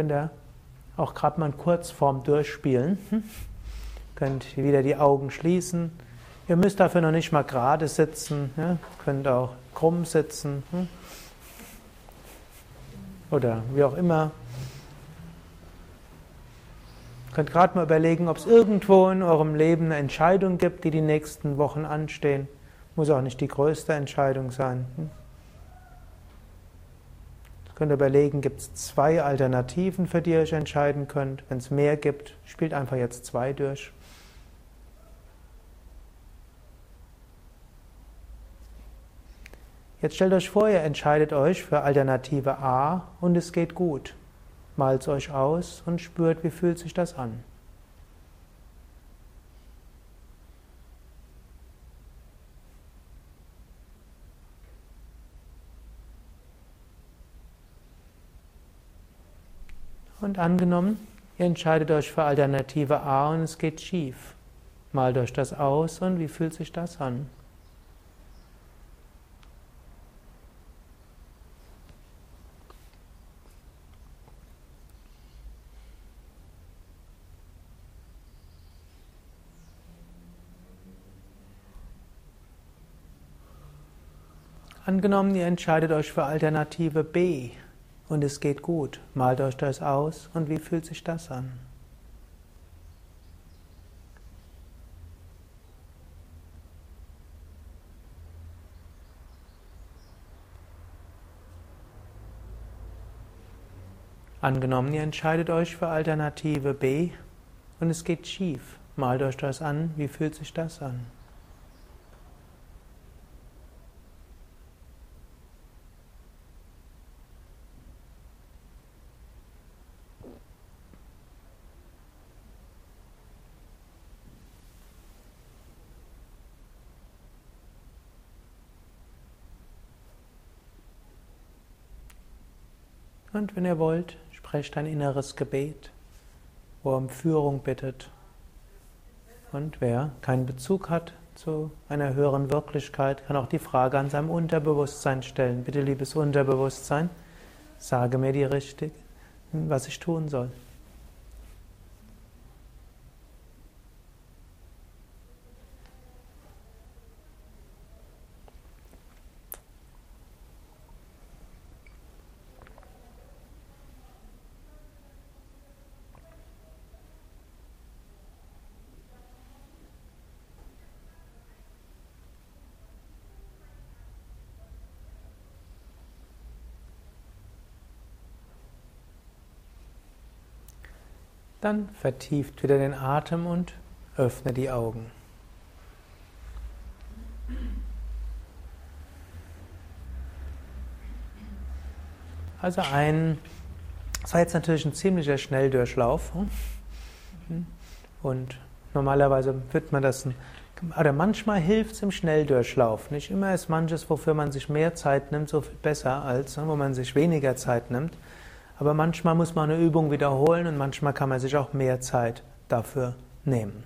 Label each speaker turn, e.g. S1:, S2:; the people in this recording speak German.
S1: Könnt ihr auch gerade mal kurz vorm Durchspielen. Hm? Könnt wieder die Augen schließen. Ihr müsst dafür noch nicht mal gerade sitzen. Ja? Könnt auch krumm sitzen. Hm? Oder wie auch immer. Könnt gerade mal überlegen, ob es irgendwo in eurem Leben eine Entscheidung gibt, die die nächsten Wochen anstehen. Muss auch nicht die größte Entscheidung sein. Hm? Könnt ihr überlegen, gibt es zwei Alternativen, für die ihr euch entscheiden könnt. Wenn es mehr gibt, spielt einfach jetzt zwei durch. Jetzt stellt euch vor, ihr entscheidet euch für Alternative A und es geht gut. Malt es euch aus und spürt, wie fühlt sich das an. Und angenommen, ihr entscheidet euch für Alternative A und es geht schief. Malt euch das aus und wie fühlt sich das an? Angenommen, ihr entscheidet euch für Alternative B und es geht gut. Malt euch das aus und wie fühlt sich das an? Angenommen, ihr entscheidet euch für Alternative B und es geht schief. Malt euch das an, wie fühlt sich das an? Und wenn ihr wollt, sprecht ein inneres Gebet, wo er um Führung bittet. Und wer keinen Bezug hat zu einer höheren Wirklichkeit, kann auch die Frage an seinem Unterbewusstsein stellen. Bitte, liebes Unterbewusstsein, sage mir die richtig, was ich tun soll. Dann vertieft wieder den Atem und öffne die Augen. Also ein, das war jetzt natürlich ein ziemlicher Schnelldurchlauf. Hm? Und normalerweise wird man das, oder manchmal hilft es im Schnelldurchlauf. Nicht immer ist manches, wofür man sich mehr Zeit nimmt, so viel besser, als wo man sich weniger Zeit nimmt. Aber manchmal muss man eine Übung wiederholen und manchmal kann man sich auch mehr Zeit dafür nehmen.